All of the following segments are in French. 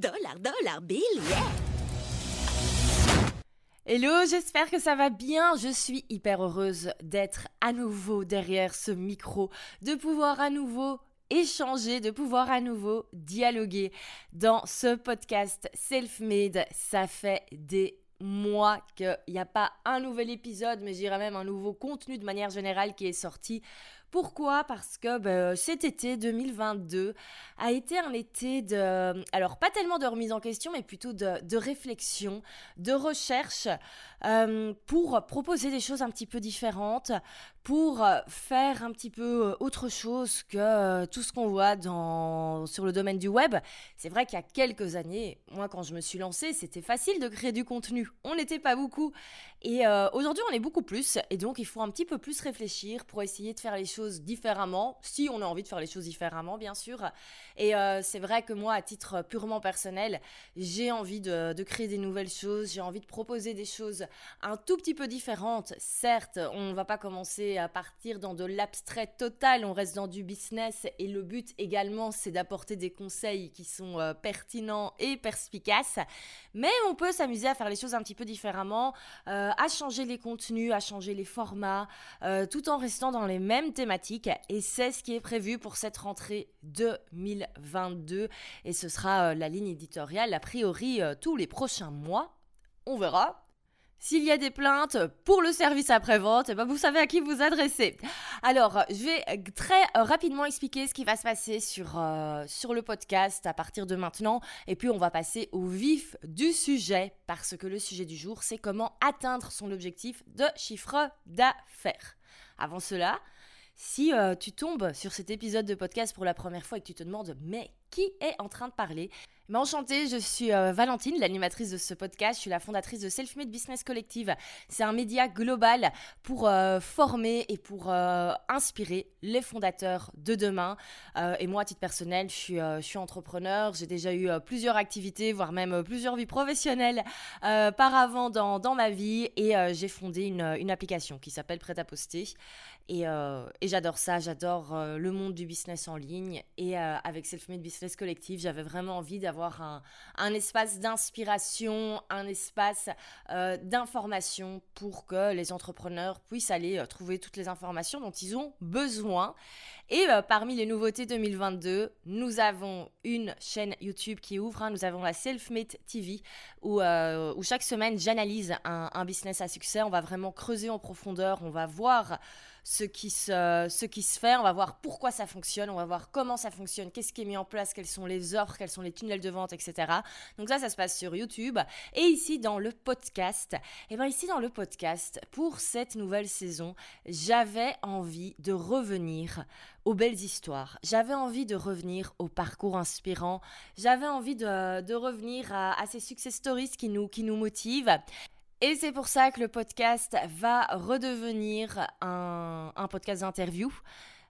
Dollar, dollar, bill, yeah Hello, j'espère que ça va bien. Je suis hyper heureuse d'être à nouveau derrière ce micro, de pouvoir à nouveau échanger, de pouvoir à nouveau dialoguer dans ce podcast Self-Made. Ça fait des mois qu'il n'y a pas un nouvel épisode, mais j'irais même un nouveau contenu de manière générale qui est sorti pourquoi? Parce que ben, cet été 2022 a été un été de, alors pas tellement de remise en question, mais plutôt de, réflexion, de recherche euh, pour proposer des choses un petit peu différentes, pour faire un petit peu euh, autre chose que euh, tout ce qu'on voit dans, sur le domaine du web. C'est vrai qu'il y a quelques années, moi quand je me suis lancée, c'était facile de créer du contenu. On n'était pas beaucoup. Et aujourd'hui, on est beaucoup plus. Et donc, il faut un petit peu plus réfléchir pour essayer de faire les choses différemment, si on a envie de faire les choses différemment, bien sûr. Et euh, c'est vrai que moi, à titre purement personnel, j'ai envie de, créer des nouvelles choses, j'ai envie de proposer des choses un tout petit peu différentes. Certes, on ne va pas commencer à partir dans de l'abstrait total, on reste dans du business et le but également, c'est d'apporter des conseils qui sont euh, pertinents et perspicaces. Mais on peut s'amuser à faire les choses un petit peu différemment, euh, à changer les contenus, à changer les formats, tout en restant dans les mêmes thématiques et c'est ce qui est prévu pour cette rentrée 2022 et ce sera euh, la ligne éditoriale a priori euh, tous les prochains mois. On verra. S'il y a des plaintes pour le service après-vente, eh ben vous savez à qui vous adresser. Alors, je vais très rapidement expliquer ce qui va se passer sur, euh, sur le podcast à partir de maintenant. Et puis, on va passer au vif du sujet, parce que le sujet du jour, c'est comment atteindre son objectif de chiffre d'affaires. Avant cela, si euh, tu tombes sur cet épisode de podcast pour la première fois et que tu te demandes mais qui est en train de parler mais enchantée, je suis euh, Valentine, l'animatrice de ce podcast. Je suis la fondatrice de Self-Made Business Collective. C'est un média global pour euh, former et pour inspirer les fondateurs de demain. et moi, à titre personnel, je suis, entrepreneur. J'ai déjà eu plusieurs activités, voire même plusieurs vies professionnelles par avant dans, dans, ma vie. Et j'ai fondé une, une application qui s'appelle Prêt à poster. Euh, et, j'adore ça, j'adore euh, le monde du business en ligne. Et euh, avec Self-Made Business Collective, j'avais vraiment envie d'avoir un, espace d'inspiration, un espace d'information pour que les entrepreneurs puissent aller trouver toutes les informations dont ils ont besoin. Et parmi les nouveautés 2022, nous avons une chaîne YouTube qui ouvre. Hein. nous avons la Self-Made TV où, chaque semaine j'analyse un business à succès. On va vraiment creuser en profondeur, on va voir ce qui, se, ce qui se fait, on va voir pourquoi ça fonctionne, on va voir comment ça fonctionne, qu'est-ce qui est mis en place, quelles sont les offres, quels sont les tunnels de vente, etc. Donc ça, ça se passe sur YouTube. Et ici, dans le podcast, et eh bien ici, dans le podcast, pour cette nouvelle saison, j'avais envie de revenir aux belles histoires. J'avais envie de revenir au parcours inspirant. J'avais envie de, revenir à, à, ces success stories qui nous, qui nous motivent. Et c'est pour ça que le podcast va redevenir un, podcast d'interview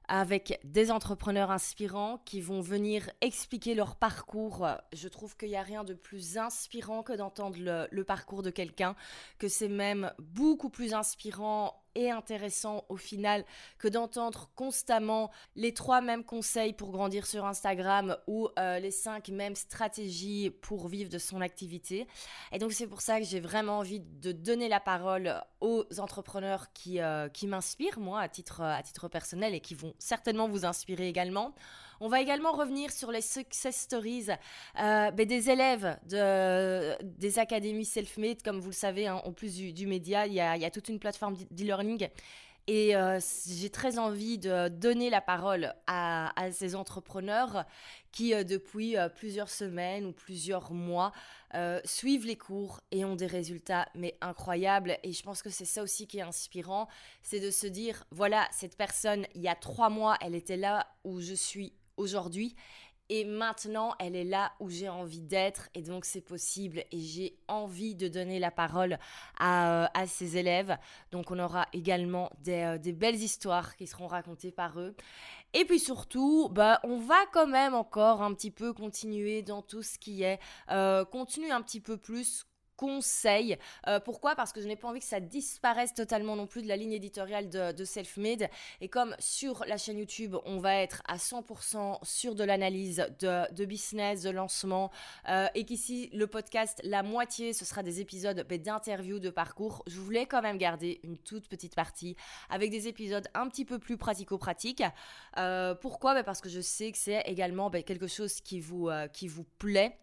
avec des entrepreneurs inspirants qui vont venir expliquer leur parcours. Je trouve qu'il n'y a rien de plus inspirant que d'entendre le, le, parcours de quelqu'un, que c'est même beaucoup plus inspirant et intéressant au final que d'entendre constamment les trois mêmes conseils pour grandir sur Instagram ou euh, les cinq mêmes stratégies pour vivre de son activité. Et donc c'est pour ça que j'ai vraiment envie de donner la parole aux entrepreneurs qui, euh, qui m'inspirent, moi, à titre, à titre personnel et qui vont certainement vous inspirer également. On va également revenir sur les success stories euh, ben, des élèves de, des académies self-made. Comme vous le savez, hein, en plus du, média, il y, a, toute une plateforme d'e-learning. Et euh, j'ai très envie de donner la parole à, ces entrepreneurs qui, euh, depuis plusieurs semaines ou plusieurs mois, suivent les cours et ont des résultats mais incroyables. Et je pense que c'est ça aussi qui est inspirant, c'est de se dire, voilà, cette personne, il y a trois mois, elle était là où je suis aujourd'hui et maintenant, elle est là où j'ai envie d'être et donc c'est possible et j'ai envie de donner la parole à, euh, à ses élèves. Donc on aura également des, euh, des, belles histoires qui seront racontées par eux. Et puis surtout, bah, on va quand même encore un petit peu continuer dans tout ce qui est euh, contenu un petit peu plus conseil. Euh, pourquoi? Parce que je n'ai pas envie que ça disparaisse totalement non plus de la ligne éditoriale de, de Selfmade. Et comme sur la chaîne YouTube, on va être à 100% sur de l'analyse de, business, de lancement, euh, et qu'ici, le podcast, la moitié, ce sera des épisodes ben, d'interviews, de parcours, je voulais quand même garder une toute petite partie avec des épisodes un petit peu plus pratico-pratiques. Euh, pourquoi? Ben, Parce que je sais que c'est également ben, quelque chose qui vous, qui vous plaît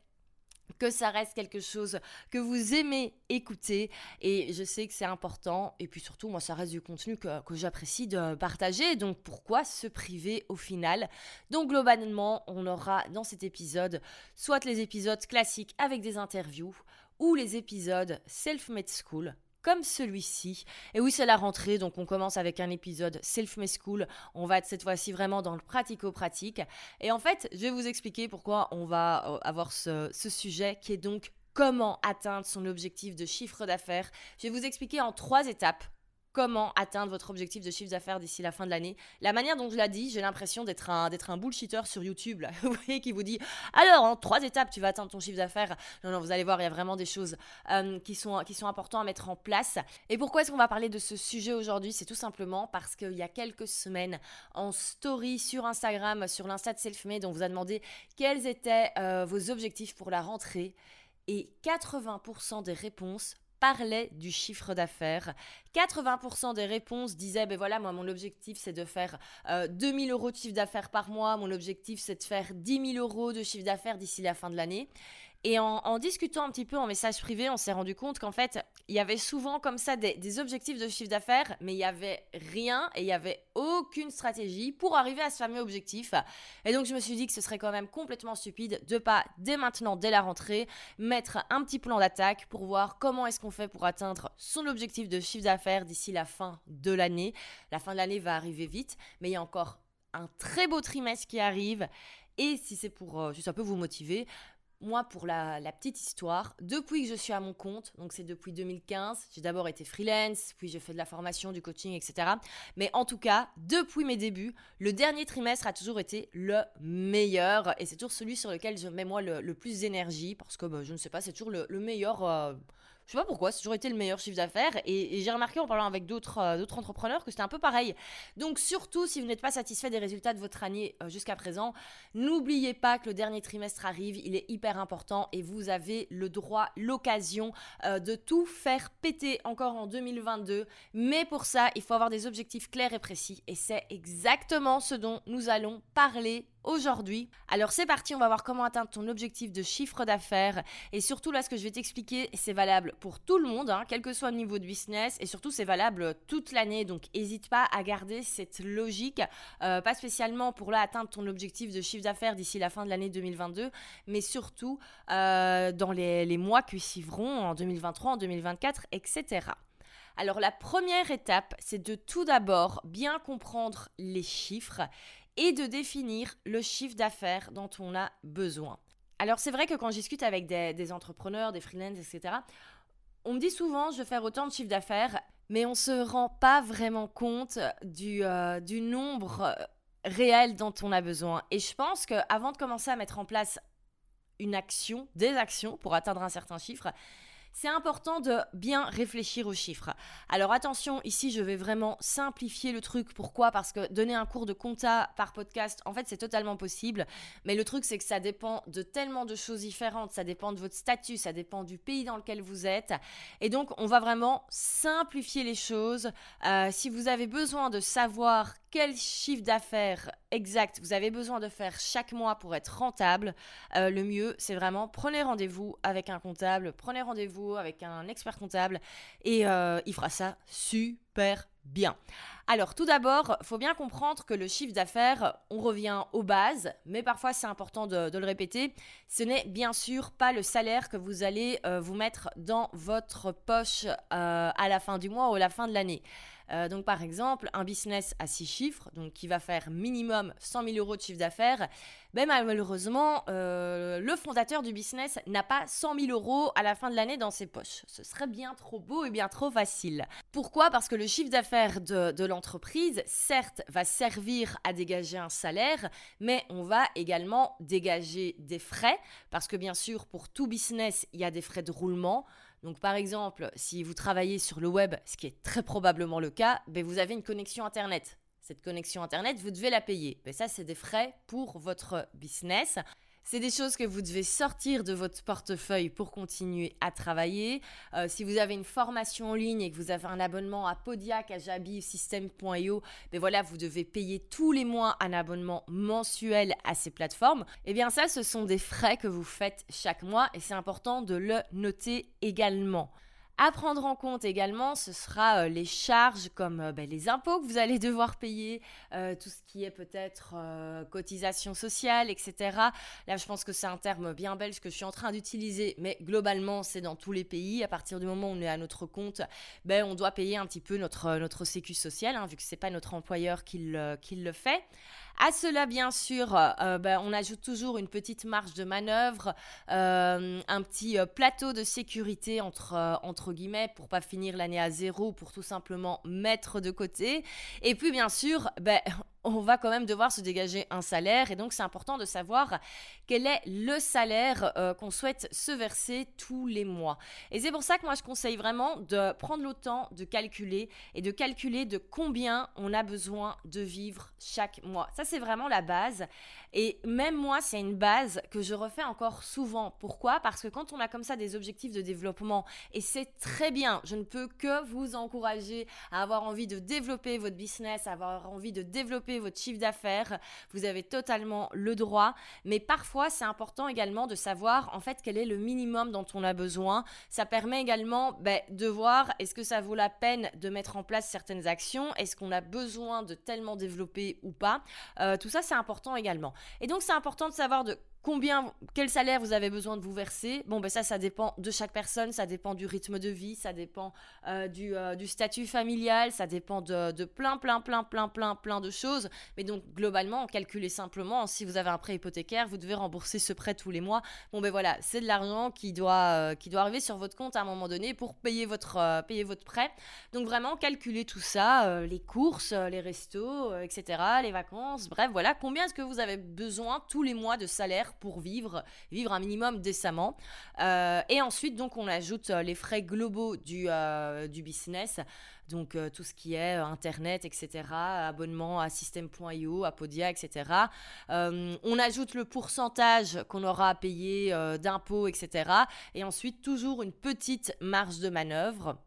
que ça reste quelque chose que vous aimez écouter. Et je sais que c'est important. Et puis surtout moi ça reste du contenu que, j'apprécie de partager. Donc pourquoi se priver au final? Donc globalement on aura dans cet épisode soit les épisodes classiques avec des interviews ou les épisodes self-made school comme celui-ci. Et oui, c'est la rentrée, donc on commence avec un épisode Self-Made School. On va être cette fois-ci vraiment dans le pratico-pratique. Et en fait, je vais vous expliquer pourquoi on va euh, avoir ce, ce sujet qui est donc comment atteindre son objectif de chiffre d'affaires. Je vais vous expliquer en trois étapes comment atteindre votre objectif de chiffre d'affaires d'ici la fin de l'année. La manière dont je l'ai dit, j'ai l'impression d'être un, un bullshitter sur YouTube, qui vous dit alors en trois étapes, tu vas atteindre ton chiffre d'affaires. Non, non, vous allez voir, il y a vraiment des choses euh, qui, sont, qui importantes à mettre en place. Et pourquoi est-ce qu'on va parler de ce sujet aujourd'hui? C'est tout simplement parce qu'il y a quelques semaines, en story sur Instagram, sur l'Insta de Selfmade, on vous a demandé quels étaient euh, vos objectifs pour la rentrée. Et 80% des réponses parlait du chiffre d'affaires. 80% des réponses disaient, ben voilà, moi mon objectif c'est de faire 2000 euh, euros de chiffre d'affaires par mois, mon objectif c'est de faire 10 000 euros de chiffre d'affaires d'ici la fin de l'année. Et en, discutant un petit peu en message privé, on s'est rendu compte qu'en fait, il y avait souvent comme ça des, objectifs de chiffre d'affaires, mais il y avait rien et il y avait aucune stratégie pour arriver à ce fameux objectif. Et donc, je me suis dit que ce serait quand même complètement stupide de pas, dès maintenant, dès la rentrée, mettre un petit plan d'attaque pour voir comment est-ce qu'on fait pour atteindre son objectif de chiffre d'affaires d'ici la fin de l'année. La fin de l'année va arriver vite, mais il y a encore un très beau trimestre qui arrive. Et si c'est pour euh, juste un peu vous motiver, moi, pour la, petite histoire, depuis que je suis à mon compte, donc c'est depuis 2015, j'ai d'abord été freelance, puis j'ai fait de la formation, du coaching, etc. Mais en tout cas, depuis mes débuts, le dernier trimestre a toujours été le meilleur et c'est toujours celui sur lequel je mets moi le, plus d'énergie parce que bah, je ne sais pas, c'est toujours le, meilleur. Euh, je sais pas pourquoi, c'est toujours été le meilleur chiffre d'affaires. Et, j'ai remarqué en parlant avec d'autres euh, d'autres entrepreneurs que c'était un peu pareil. Donc surtout, si vous n'êtes pas satisfait des résultats de votre année euh, jusqu'à présent, n'oubliez pas que le dernier trimestre arrive, il est hyper important et vous avez le droit, l'occasion euh, de tout faire péter encore en 2022. Mais pour ça, il faut avoir des objectifs clairs et précis. Et c'est exactement ce dont nous allons parler aujourd'hui. Alors c'est parti, on va voir comment atteindre ton objectif de chiffre d'affaires. Et surtout là, ce que je vais t'expliquer, c'est valable pour tout le monde, hein, quel que soit le niveau de business. Et surtout, c'est valable toute l'année. Donc n'hésite pas à garder cette logique, euh, pas spécialement pour là atteindre ton objectif de chiffre d'affaires d'ici la fin de l'année 2022, mais surtout euh, dans les, les mois qui suivront en 2023, en 2024, etc. Alors la première étape, c'est de tout d'abord bien comprendre les chiffres et de définir le chiffre d'affaires dont on a besoin. Alors c'est vrai que quand je discute avec des, entrepreneurs, des freelances, etc., on me dit souvent je veux faire autant de chiffre d'affaires, mais on ne se rend pas vraiment compte euh, du nombre réel dont on a besoin. Et je pense qu'avant de commencer à mettre en place une action, des actions pour atteindre un certain chiffre, c'est important de bien réfléchir aux chiffres. Alors attention, ici je vais vraiment simplifier le truc. Pourquoi? Parce que donner un cours de compta par podcast, en fait c'est totalement possible. Mais le truc c'est que ça dépend de tellement de choses différentes. Ça dépend de votre statut, ça dépend du pays dans lequel vous êtes. Et donc on va vraiment simplifier les choses. Euh, si vous avez besoin de savoir quel chiffre d'affaires exact vous avez besoin de faire chaque mois pour être rentable, euh, le mieux, c'est vraiment prenez rendez-vous avec un comptable, prenez rendez-vous avec un expert comptable et euh, il fera ça super bien. Alors tout d'abord, faut bien comprendre que le chiffre d'affaires, on revient aux bases, mais parfois c'est important de, le répéter, ce n'est bien sûr pas le salaire que vous allez euh, vous mettre dans votre poche à la fin du mois ou à la fin de l'année. Euh, donc par exemple, un business à 6 chiffres, donc qui va faire minimum 100 000 euros de chiffre d'affaires, ben malheureusement, euh, le fondateur du business n'a pas 100 000 euros à la fin de l'année dans ses poches. Ce serait bien trop beau et bien trop facile. Pourquoi? Parce que le chiffre d'affaires de, de l'entreprise, certes, va servir à dégager un salaire, mais on va également dégager des frais, parce que bien sûr, pour tout business, il y a des frais de roulement. Donc par exemple, si vous travaillez sur le web, ce qui est très probablement le cas, ben, vous avez une connexion Internet. Cette connexion Internet, vous devez la payer. Ben, ça, c'est des frais pour votre business. C'est des choses que vous devez sortir de votre portefeuille pour continuer à travailler. Euh, si vous avez une formation en ligne et que vous avez un abonnement à Podiac, à Jabi, System.io, ben voilà, vous devez payer tous les mois un abonnement mensuel à ces plateformes. Eh bien ça, ce sont des frais que vous faites chaque mois et c'est important de le noter également. À prendre en compte également, ce sera euh, les charges comme euh, ben, les impôts que vous allez devoir payer, euh, tout ce qui est peut-être cotisation sociale, etc. Là, je pense que c'est un terme bien belge que je suis en train d'utiliser, mais globalement, c'est dans tous les pays. À partir du moment où on est à notre compte, ben, on doit payer un petit peu notre, notre sécu social, hein, vu que ce n'est pas notre employeur qui le fait. À cela, bien sûr, euh, euh, ben, on ajoute toujours une petite marge de manœuvre, euh, un petit plateau de sécurité entre, entre guillemets pour pas finir l'année à zéro, pour tout simplement mettre de côté. Et puis, bien sûr, ben, on va quand même devoir se dégager un salaire et donc c'est important de savoir quel est le salaire euh, qu'on souhaite se verser tous les mois. Et c'est pour ça que moi je conseille vraiment de prendre le temps de calculer et de calculer de combien on a besoin de vivre chaque mois. Ça c'est vraiment la base et même moi c'est une base que je refais encore souvent. Pourquoi? Parce que quand on a comme ça des objectifs de développement et c'est très bien, je ne peux que vous encourager à avoir envie de développer votre business, à avoir envie de développer votre chiffre d'affaires, vous avez totalement le droit. Mais parfois, c'est important également de savoir en fait quel est le minimum dont on a besoin. Ça permet également ben, de voir est-ce que ça vaut la peine de mettre en place certaines actions, est-ce qu'on a besoin de tellement développer ou pas? Euh, tout ça, c'est important également. Et donc, c'est important de savoir de Combien, quel salaire vous avez besoin de vous verser Bon, ben ça, ça dépend de chaque personne, ça dépend du rythme de vie, ça dépend euh, euh, du, statut familial, ça dépend de, plein, plein, plein, plein, plein, plein de choses. Mais donc, globalement, calculez simplement, si vous avez un prêt hypothécaire, vous devez rembourser ce prêt tous les mois. Bon, ben voilà, c'est de l'argent qui doit, euh, qui doit arriver sur votre compte à un moment donné pour payer votre, payer votre prêt. Donc, vraiment, calculez tout ça, les courses, les restos, etc., les vacances, bref, voilà, combien est-ce que vous avez besoin tous les mois de salaire pour vivre, vivre un minimum décemment. Euh, et ensuite, donc, on ajoute euh, les frais globaux du, euh, du business. Donc, tout ce qui est Internet, etc., abonnement à System.io, à Podia, etc. on ajoute le pourcentage qu'on aura à payer d'impôts, etc. Et ensuite, toujours une petite marge de manœuvre.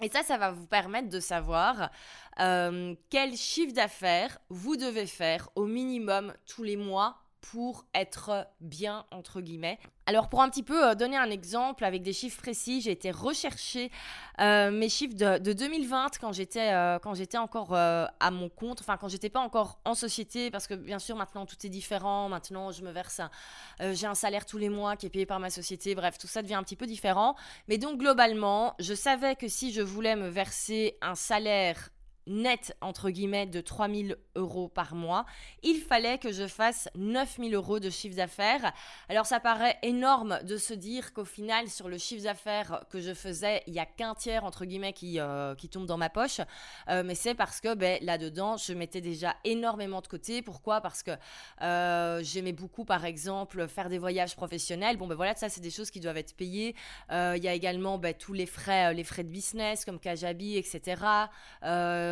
Et ça, ça va vous permettre de savoir quel chiffre d'affaires vous devez faire au minimum tous les mois pour être bien, entre guillemets. Alors pour un petit peu euh, donner un exemple avec des chiffres précis, j'ai été rechercher euh, mes chiffres de, 2020 quand j'étais euh, quand j'étais encore à mon compte, enfin quand j'étais pas encore en société, parce que bien sûr maintenant tout est différent. Maintenant je me verse, j'ai un salaire tous les mois qui est payé par ma société. Bref, tout ça devient un petit peu différent. Mais donc globalement, je savais que si je voulais me verser un salaire net, entre guillemets, de 3000 euros par mois, il fallait que je fasse 9000 euros de chiffre d'affaires. Alors ça paraît énorme de se dire qu'au final, sur le chiffre d'affaires que je faisais, il n'y a qu'un tiers, entre guillemets, qui, euh, qui tombe dans ma poche. Euh, mais c'est parce que ben, là-dedans, je mettais déjà énormément de côté. Pourquoi? Parce que euh, j'aimais beaucoup, par exemple, faire des voyages professionnels. Bon, ben voilà, ça, c'est des choses qui doivent être payées. Il y a également ben, tous les frais, les frais de business, comme Kajabi, etc.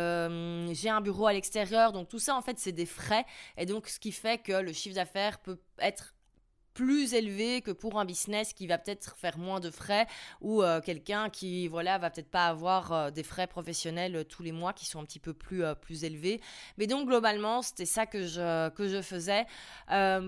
Euh, j'ai un bureau à l'extérieur, donc tout ça en fait c'est des frais, et donc ce qui fait que le chiffre d'affaires peut être plus élevé que pour un business qui va peut-être faire moins de frais ou euh, quelqu'un qui voilà va peut-être pas avoir euh, des frais professionnels tous les mois qui sont un petit peu plus plus élevés. Mais donc globalement c'était ça que je que je faisais.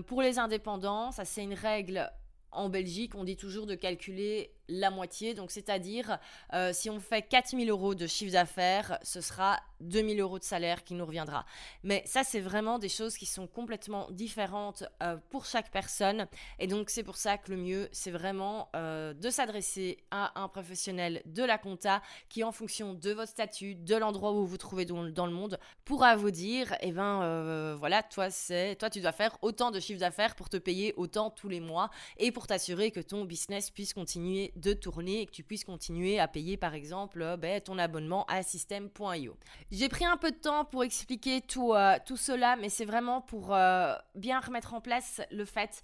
Pour les indépendants ça c'est une règle en Belgique, on dit toujours de calculer la moitié. Donc, c'est-à-dire, euh, si on fait 4000 euros de chiffre d'affaires, ce sera 2000 euros de salaire qui nous reviendra. Mais ça, c'est vraiment des choses qui sont complètement différentes euh, pour chaque personne. Et donc, c'est pour ça que le mieux, c'est vraiment euh, de s'adresser à un professionnel de la compta qui, en fonction de votre statut, de l'endroit où vous vous trouvez dans, le monde, pourra vous dire, eh ben, voilà, toi, c'est, toi, tu dois faire autant de chiffre d'affaires pour te payer autant tous les mois et pour t'assurer que ton business puisse continuer de tourner et que tu puisses continuer à payer par exemple euh, ben, ton abonnement à System.io. J'ai pris un peu de temps pour expliquer tout, euh, tout cela, mais c'est vraiment pour euh, bien remettre en place le fait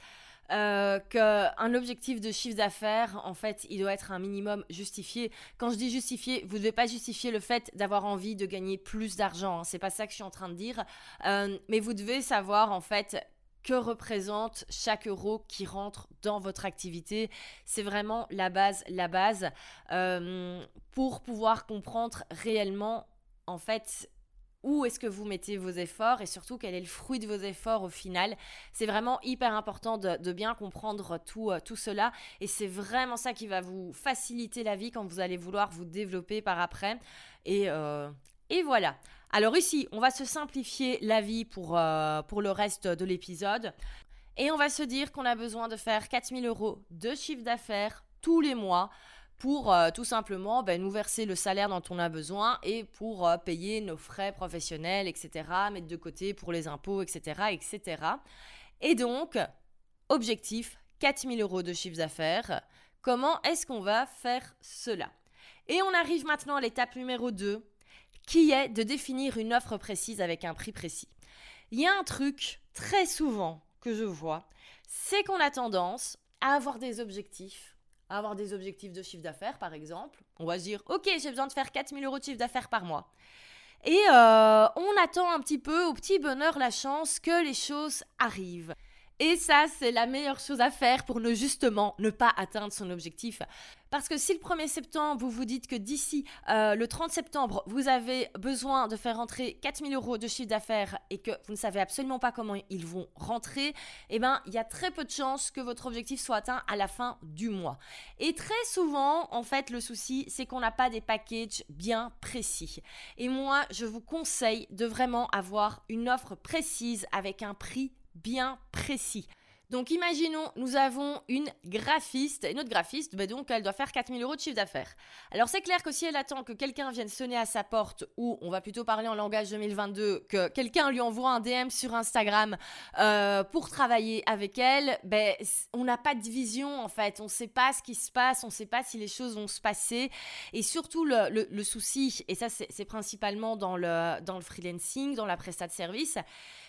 qu'un objectif de chiffre d'affaires, en fait, il doit être un minimum justifié. Quand je dis justifié, vous ne devez pas justifier le fait d'avoir envie de gagner plus d'argent. Hein. C'est pas ça que je suis en train de dire. mais vous devez savoir, en fait, que représente chaque euro qui rentre dans votre activité. C'est vraiment la base, la base, euh, pour pouvoir comprendre réellement, en fait, où est-ce que vous mettez vos efforts et surtout quel est le fruit de vos efforts au final. C'est vraiment hyper important de, bien comprendre tout, euh, tout cela et c'est vraiment ça qui va vous faciliter la vie quand vous allez vouloir vous développer par après. Et, euh, et voilà. Alors ici, on va se simplifier la vie pour, euh, pour le reste de l'épisode. Et on va se dire qu'on a besoin de faire 4000 euros de chiffre d'affaires tous les mois pour euh, tout simplement ben, nous verser le salaire dont on a besoin et pour euh, payer nos frais professionnels, etc., mettre de côté pour les impôts, etc., etc. Et donc, objectif, 4000 euros de chiffre d'affaires. Comment est-ce qu'on va faire cela? Et on arrive maintenant à l'étape numéro 2, qui est de définir une offre précise avec un prix précis. Il y a un truc très souvent que je vois, c'est qu'on a tendance à avoir des objectifs, à avoir des objectifs de chiffre d'affaires par exemple. On va se dire, ok, j'ai besoin de faire 4000 euros de chiffre d'affaires par mois. Et euh, on attend un petit peu au petit bonheur la chance que les choses arrivent. Et ça, c'est la meilleure chose à faire pour ne justement ne pas atteindre son objectif. Parce que si le 1er septembre, vous vous dites que d'ici euh, le 30 septembre, vous avez besoin de faire rentrer 4000 euros de chiffre d'affaires et que vous ne savez absolument pas comment ils vont rentrer, eh bien, il y a très peu de chances que votre objectif soit atteint à la fin du mois. Et très souvent, en fait, le souci, c'est qu'on n'a pas des packages bien précis. Et moi, je vous conseille de vraiment avoir une offre précise avec un prix bien précis. Donc imaginons, nous avons une graphiste, et notre graphiste, bah donc elle doit faire 4000 euros de chiffre d'affaires. Alors c'est clair que si elle attend que quelqu'un vienne sonner à sa porte, ou on va plutôt parler en langage 2022, que quelqu'un lui envoie un DM sur Instagram euh, pour travailler avec elle, ben, on n'a pas de vision en fait, on ne sait pas ce qui se passe, on ne sait pas si les choses vont se passer. Et surtout le, souci, et ça c'est principalement dans le, dans le freelancing, dans la prestat de service,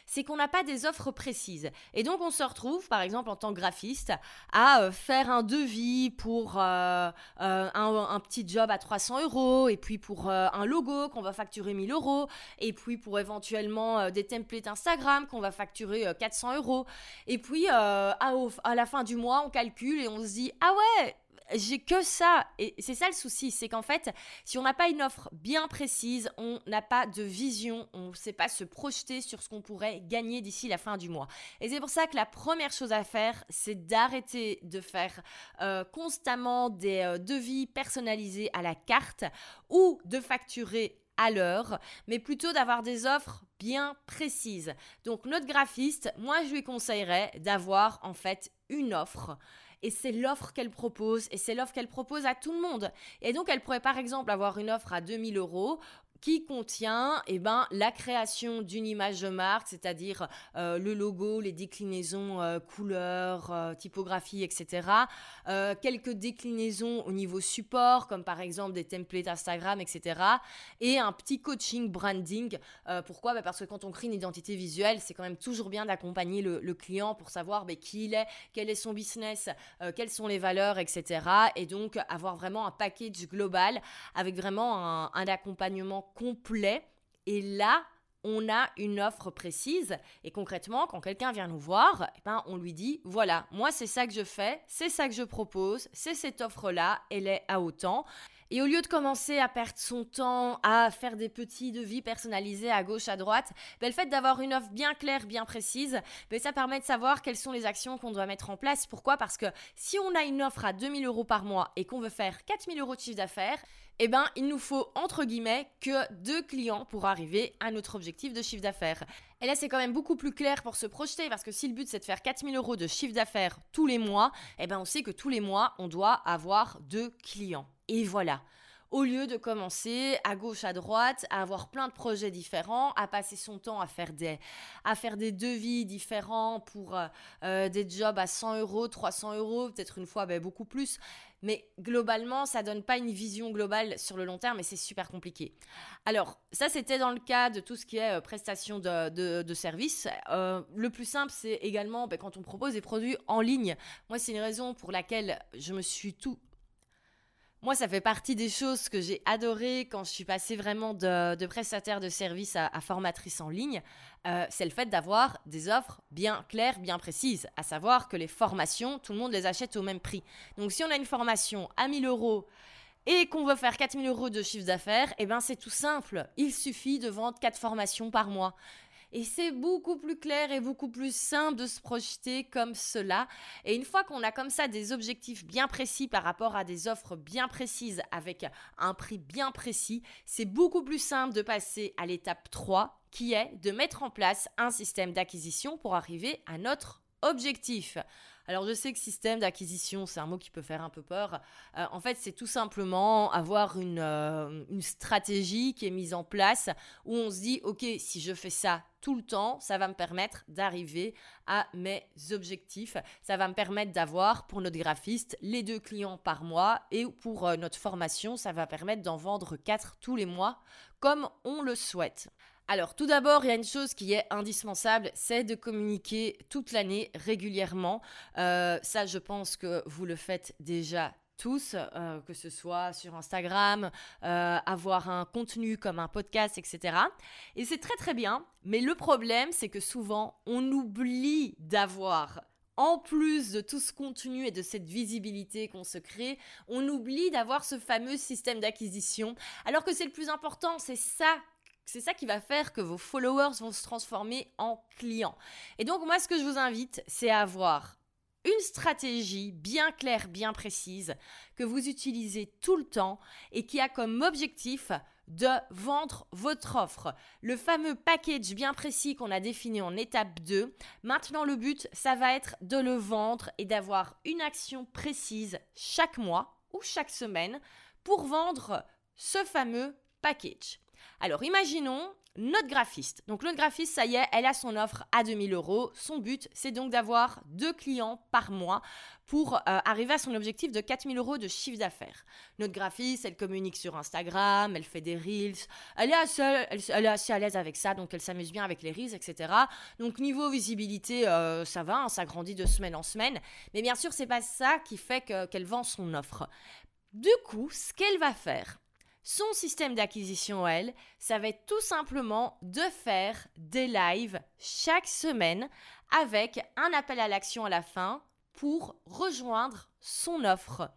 c'est qu'on n'a pas des offres précises. Et donc on se retrouve, par exemple, en tant que graphiste, à euh, faire un devis pour euh, euh, un, petit job à 300 euros, et puis pour un logo qu'on va facturer 1000 euros, et puis pour éventuellement des templates Instagram qu'on va facturer 400 euros. Et puis à, à la fin du mois, on calcule et on se dit, ah ouais, j'ai que ça. Et c'est ça le souci, c'est qu'en fait, si on n'a pas une offre bien précise, on n'a pas de vision, on ne sait pas se projeter sur ce qu'on pourrait gagner d'ici la fin du mois. Et c'est pour ça que la première chose à faire, c'est d'arrêter de faire euh, constamment des euh, devis personnalisés à la carte ou de facturer à l'heure, mais plutôt d'avoir des offres bien précises. Donc notre graphiste, moi je lui conseillerais d'avoir en fait une offre et c'est l'offre qu'elle propose et c'est l'offre qu'elle propose à tout le monde. Et donc elle pourrait par exemple avoir une offre à 2000 euros qui contient eh ben, la création d'une image de marque, c'est-à-dire euh, le logo, les déclinaisons euh, couleurs, euh, typographie, etc. quelques déclinaisons au niveau support, comme par exemple des templates Instagram, etc. Et un petit coaching branding. pourquoi? Bah, Parce que quand on crée une identité visuelle, c'est quand même toujours bien d'accompagner le, client pour savoir bah, qui il est, quel est son business, quelles sont les valeurs, etc. Et donc avoir vraiment un package global avec vraiment un accompagnement complet. Et là, on a une offre précise. Et concrètement, quand quelqu'un vient nous voir, eh ben, on lui dit, voilà, moi c'est ça que je fais, c'est ça que je propose, c'est cette offre-là, elle est à autant. Et au lieu de commencer à perdre son temps à faire des petits devis personnalisés à gauche, à droite, ben, le fait d'avoir une offre bien claire, bien précise, ben, ça permet de savoir quelles sont les actions qu'on doit mettre en place. Pourquoi? Parce que si on a une offre à 2000 euros par mois et qu'on veut faire 4000 euros de chiffre d'affaires, eh ben, il nous faut entre guillemets que deux clients pour arriver à notre objectif de chiffre d'affaires. Et là, c'est quand même beaucoup plus clair pour se projeter parce que si le but c'est de faire 4000 euros de chiffre d'affaires tous les mois, eh ben, on sait que tous les mois, on doit avoir deux clients. Et voilà au lieu de commencer à gauche, à droite, à avoir plein de projets différents, à passer son temps à faire des, à faire des devis différents pour euh, euh, des jobs à 100 euros, 300 euros, peut-être une fois ben, beaucoup plus. Mais globalement, ça donne pas une vision globale sur le long terme et c'est super compliqué. Alors, ça, c'était dans le cas de tout ce qui est euh, prestation de, de, services. le plus simple, c'est également ben, quand on propose des produits en ligne. Moi, c'est une raison pour laquelle je me suis tout moi, ça fait partie des choses que j'ai adorées quand je suis passée vraiment de, prestataire de service à, formatrice en ligne. Euh, c'est le fait d'avoir des offres bien claires, bien précises. À savoir que les formations, tout le monde les achète au même prix. Donc, si on a une formation à 1000 euros et qu'on veut faire 4000 euros de chiffre d'affaires, eh ben c'est tout simple. Il suffit de vendre 4 formations par mois. Et c'est beaucoup plus clair et beaucoup plus simple de se projeter comme cela. Et une fois qu'on a comme ça des objectifs bien précis par rapport à des offres bien précises avec un prix bien précis, c'est beaucoup plus simple de passer à l'étape 3 qui est de mettre en place un système d'acquisition pour arriver à notre objectif. Alors je sais que système d'acquisition, c'est un mot qui peut faire un peu peur. Euh, en fait, c'est tout simplement avoir une, euh, une stratégie qui est mise en place où on se dit, ok, si je fais ça tout le temps, ça va me permettre d'arriver à mes objectifs. Ça va me permettre d'avoir pour notre graphiste les deux clients par mois et pour euh, notre formation, ça va permettre d'en vendre quatre tous les mois comme on le souhaite. Alors tout d'abord, il y a une chose qui est indispensable, c'est de communiquer toute l'année régulièrement. Euh, ça, je pense que vous le faites déjà tous, euh, que ce soit sur Instagram, euh, avoir un contenu comme un podcast, etc. Et c'est très très bien, mais le problème, c'est que souvent, on oublie d'avoir en plus de tout ce contenu et de cette visibilité qu'on se crée, on oublie d'avoir ce fameux système d'acquisition, alors que c'est le plus important, c'est ça c'est ça qui va faire que vos followers vont se transformer en clients. Et donc moi, ce que je vous invite, c'est à avoir une stratégie bien claire, bien précise, que vous utilisez tout le temps et qui a comme objectif de vendre votre offre. Le fameux package bien précis qu'on a défini en étape 2. Maintenant, le but, ça va être de le vendre et d'avoir une action précise chaque mois ou chaque semaine pour vendre ce fameux package. Alors imaginons notre graphiste. Donc notre graphiste, ça y est, elle a son offre à 2000 euros. Son but, c'est donc d'avoir deux clients par mois pour euh, arriver à son objectif de 4000 euros de chiffre d'affaires. Notre graphiste, elle communique sur Instagram, elle fait des reels, elle est assez, à l'aise avec ça, donc elle s'amuse bien avec les reels, etc. Donc niveau visibilité, euh, ça va, hein, ça grandit de semaine en semaine. Mais bien sûr, c'est pas ça qui fait qu'elle vend son offre. Du coup, ce qu'elle va faire, son système d'acquisition, elle, ça va être tout simplement de faire des lives chaque semaine avec un appel à l'action à la fin pour rejoindre son offre.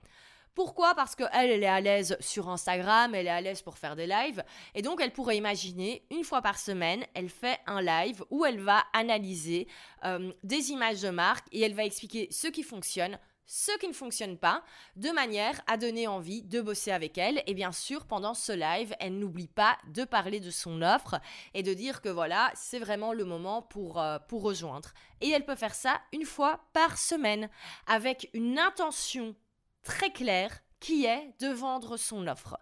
Pourquoi? Parce qu'elle, elle est à l'aise sur Instagram, elle est à l'aise pour faire des lives. Et donc, elle pourrait imaginer, une fois par semaine, elle fait un live où elle va analyser euh, des images de marque et elle va expliquer ce qui fonctionne, ce qui ne fonctionne pas, de manière à donner envie de bosser avec elle. Et bien sûr, pendant ce live, elle n'oublie pas de parler de son offre et de dire que voilà, c'est vraiment le moment pour, euh, pour rejoindre. Et elle peut faire ça une fois par semaine, avec une intention très claire qui est de vendre son offre.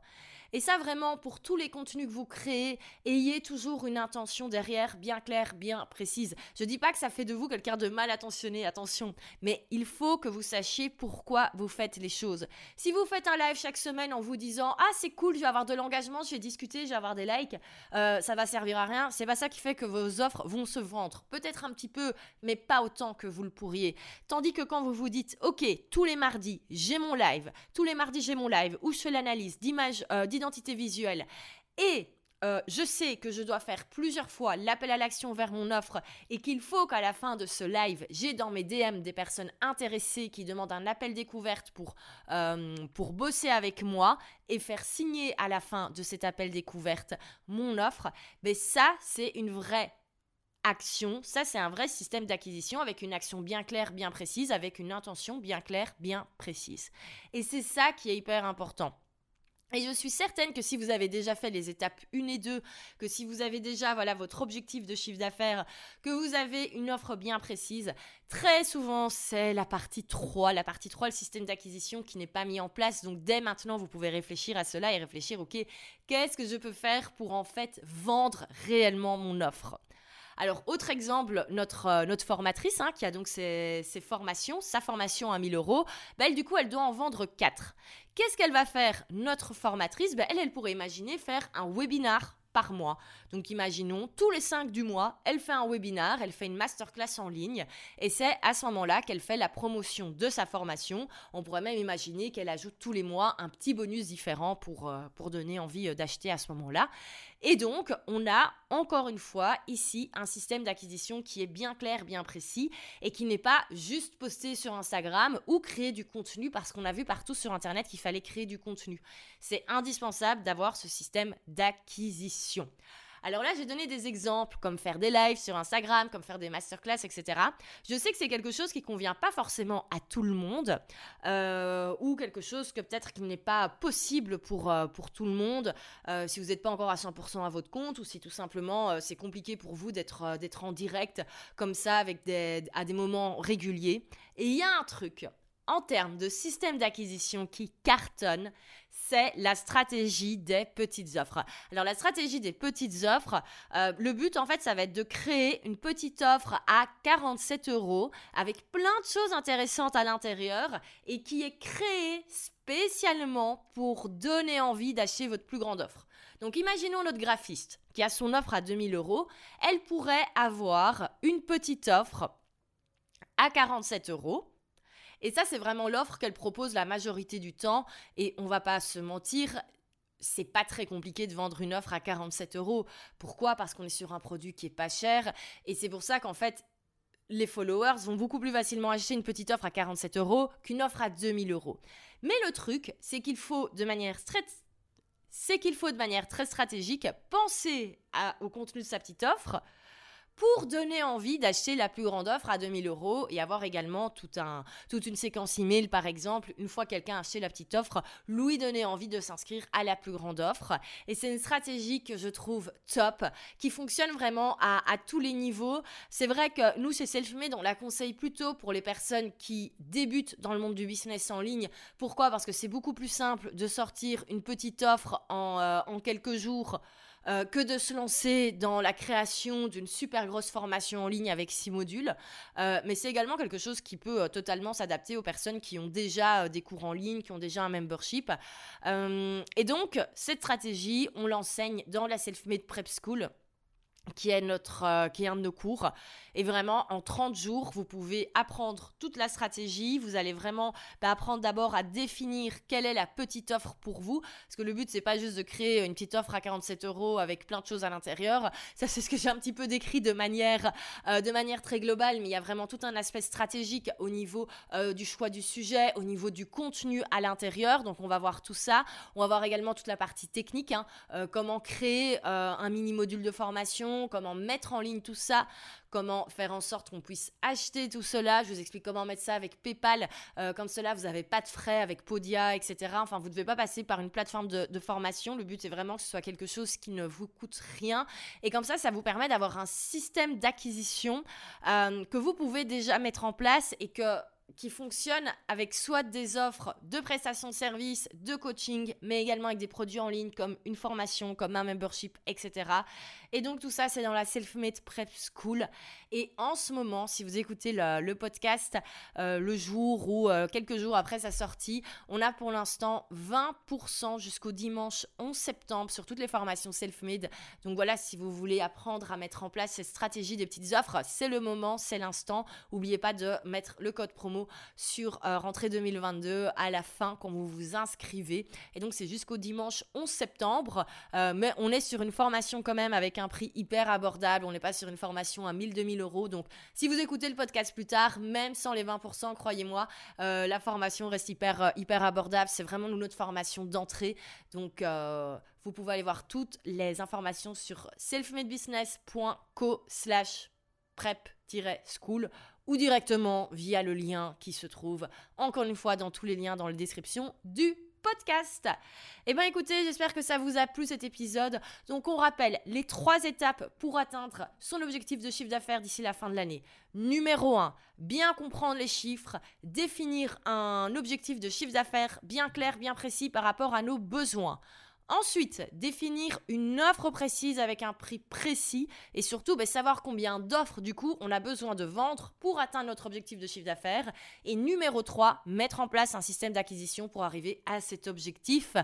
Et ça, vraiment, pour tous les contenus que vous créez, ayez toujours une intention derrière bien claire, bien précise. Je dis pas que ça fait de vous quelqu'un de mal attentionné, attention, mais il faut que vous sachiez pourquoi vous faites les choses. Si vous faites un live chaque semaine en vous disant Ah, c'est cool, je vais avoir de l'engagement, je vais discuter, je vais avoir des likes, euh, ça va servir à rien, c'est pas ça qui fait que vos offres vont se vendre. Peut-être un petit peu, mais pas autant que vous le pourriez. Tandis que quand vous vous dites Ok, tous les mardis, j'ai mon live, tous les mardis, j'ai mon live, où je fais l'analyse d'images, euh, identité visuelle. Et euh, je sais que je dois faire plusieurs fois l'appel à l'action vers mon offre et qu'il faut qu'à la fin de ce live, j'ai dans mes DM des personnes intéressées qui demandent un appel découverte pour, euh, pour bosser avec moi et faire signer à la fin de cet appel découverte mon offre, mais ça, c'est une vraie action. Ça, c'est un vrai système d'acquisition avec une action bien claire, bien précise, avec une intention bien claire, bien précise. Et c'est ça qui est hyper important. Et je suis certaine que si vous avez déjà fait les étapes 1 et 2, que si vous avez déjà voilà votre objectif de chiffre d'affaires, que vous avez une offre bien précise, très souvent c'est la partie 3, la partie 3 le système d'acquisition qui n'est pas mis en place. Donc dès maintenant, vous pouvez réfléchir à cela et réfléchir OK, qu'est-ce que je peux faire pour en fait vendre réellement mon offre? Alors, autre exemple, notre, euh, notre formatrice, hein, qui a donc ses, formations, sa formation à 1000 euros, bah, elle, du coup, elle doit en vendre 4. Qu'est-ce qu'elle va faire, notre formatrice bah, Elle, elle pourrait imaginer faire un webinar par mois. Donc imaginons, tous les 5 du mois, elle fait un webinar, elle fait une masterclass en ligne, et c'est à ce moment-là qu'elle fait la promotion de sa formation. On pourrait même imaginer qu'elle ajoute tous les mois un petit bonus différent pour, euh, pour donner envie euh, d'acheter à ce moment-là. Et donc, on a encore une fois ici un système d'acquisition qui est bien clair, bien précis, et qui n'est pas juste posté sur Instagram ou créer du contenu parce qu'on a vu partout sur Internet qu'il fallait créer du contenu. C'est indispensable d'avoir ce système d'acquisition. Alors là, j'ai donné des exemples comme faire des lives sur Instagram, comme faire des masterclass, etc. Je sais que c'est quelque chose qui convient pas forcément à tout le monde, euh, ou quelque chose que peut-être qu'il n'est pas possible pour, euh, pour tout le monde, euh, si vous n'êtes pas encore à 100% à votre compte, ou si tout simplement c'est compliqué pour vous d'être d'être en direct comme ça avec à des moments réguliers. Et il y a un truc en termes de système d'acquisition qui cartonne, c'est la stratégie des petites offres. Alors la stratégie des petites offres, euh, le but en fait ça va être de créer une petite offre à 47 euros avec plein de choses intéressantes à l'intérieur et qui est créée spécialement pour donner envie d'acheter votre plus grande offre. Donc imaginons notre graphiste qui a son offre à 2000 euros, elle pourrait avoir une petite offre à 47 euros et ça, c'est vraiment l'offre qu'elle propose la majorité du temps. Et on va pas se mentir, c'est pas très compliqué de vendre une offre à 47 euros. Pourquoi? Parce qu'on est sur un produit qui est pas cher. Et c'est pour ça qu'en fait, les followers vont beaucoup plus facilement acheter une petite offre à 47 euros qu'une offre à 2000 euros. Mais le truc, c'est qu'il faut de manière c'est qu'il faut de manière très stratégique penser au contenu de sa petite offre, pour donner envie d'acheter la plus grande offre à 2000 euros et avoir également tout un, toute une séquence email, par exemple, une fois quelqu'un a acheté la petite offre, lui donner envie de s'inscrire à la plus grande offre. Et c'est une stratégie que je trouve top, qui fonctionne vraiment à, à tous les niveaux. C'est vrai que nous, chez Selfmade, on la conseille plutôt pour les personnes qui débutent dans le monde du business en ligne. Pourquoi? Parce que c'est beaucoup plus simple de sortir une petite offre en, euh, en quelques jours euh, que de se lancer dans la création d'une super grosse formation en ligne avec six modules. Euh, mais c'est également quelque chose qui peut euh, totalement s'adapter aux personnes qui ont déjà des cours en ligne, qui ont déjà un membership. et donc, cette stratégie, on l'enseigne dans la Self-Made Prep School qui est notre euh, qui est un de nos cours. Et vraiment en 30 jours vous pouvez apprendre toute la stratégie. Vous allez vraiment bah, apprendre d'abord à définir quelle est la petite offre pour vous. Parce que le but c'est pas juste de créer une petite offre à 47 euros avec plein de choses à l'intérieur. Ça c'est ce que j'ai un petit peu décrit de manière euh, de manière très globale. Mais il y a vraiment tout un aspect stratégique au niveau euh, du choix du sujet au niveau du contenu à l'intérieur. Donc on va voir tout ça. On va voir également toute la partie technique hein, comment créer un mini module de formation comment mettre en ligne tout ça, comment faire en sorte qu'on puisse acheter tout cela. Je vous explique comment mettre ça avec PayPal. Euh, comme cela, vous n'avez pas de frais avec Podia, etc. Enfin, vous ne devez pas passer par une plateforme de, formation. Le but est vraiment que ce soit quelque chose qui ne vous coûte rien. Et comme ça, ça vous permet d'avoir un système d'acquisition euh, que vous pouvez déjà mettre en place et que qui fonctionne avec soit des offres de prestations de services, de coaching, mais également avec des produits en ligne comme une formation, comme un membership, etc. Et donc tout ça, c'est dans la Self-Made Prep School. Et en ce moment, si vous écoutez le, podcast euh, le jour ou euh, quelques jours après sa sortie, on a pour l'instant 20% jusqu'au dimanche 11 septembre sur toutes les formations Self-Made. Donc voilà, si vous voulez apprendre à mettre en place cette stratégie des petites offres, c'est le moment, c'est l'instant. N'oubliez pas de mettre le code promo sur euh, rentrée 2022 à la fin quand vous vous inscrivez. Et donc c'est jusqu'au dimanche 11 septembre. Euh, mais on est sur une formation quand même avec un prix hyper abordable. On n'est pas sur une formation à 1000-2000 euros. Donc si vous écoutez le podcast plus tard, même sans les 20%, croyez-moi, euh, la formation reste hyper, hyper abordable. C'est vraiment notre formation d'entrée. Donc vous pouvez aller voir toutes les informations sur selfmadebusiness.co slash prep-school ou directement via le lien qui se trouve encore une fois dans tous les liens dans la description du podcast. Eh bien écoutez, j'espère que ça vous a plu cet épisode. Donc on rappelle les trois étapes pour atteindre son objectif de chiffre d'affaires d'ici la fin de l'année. Numéro 1, bien comprendre les chiffres, définir un objectif de chiffre d'affaires bien clair, bien précis par rapport à nos besoins. Ensuite, définir une offre précise avec un prix précis et surtout ben, savoir combien d'offres du coup on a besoin de vendre pour atteindre notre objectif de chiffre d'affaires. Et numéro 3, mettre en place un système d'acquisition pour arriver à cet objectif.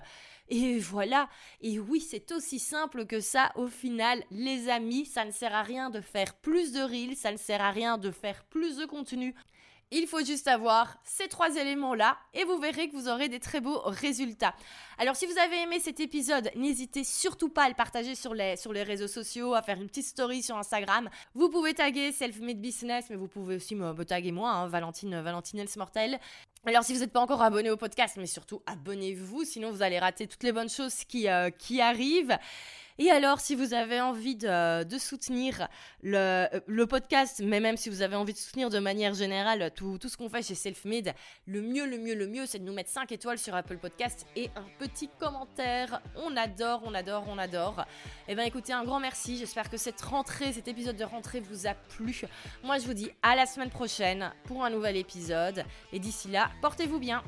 Et voilà, et oui, c'est aussi simple que ça au final, les amis, ça ne sert à rien de faire plus de reels, ça ne sert à rien de faire plus de contenu. Il faut juste avoir ces trois éléments-là et vous verrez que vous aurez des très beaux résultats. Alors si vous avez aimé cet épisode, n'hésitez surtout pas à le partager sur les, sur les réseaux sociaux, à faire une petite story sur Instagram. Vous pouvez taguer Self-Made Business, mais vous pouvez aussi me, taguer moi, hein, Valentine, Valentine. Alors si vous n'êtes pas encore abonné au podcast, mais surtout abonnez-vous, sinon vous allez rater toutes les bonnes choses qui, euh, qui arrivent. Et alors, si vous avez envie de, soutenir le, podcast, mais même si vous avez envie de soutenir de manière générale tout, tout ce qu'on fait chez Selfmade, le mieux, le mieux, le mieux, c'est de nous mettre 5 étoiles sur Apple Podcast et un petit commentaire. On adore, on adore, on adore. Eh bien, écoutez, un grand merci. J'espère que cette rentrée, cet épisode de rentrée vous a plu. Moi, je vous dis à la semaine prochaine pour un nouvel épisode. Et d'ici là, portez-vous bien.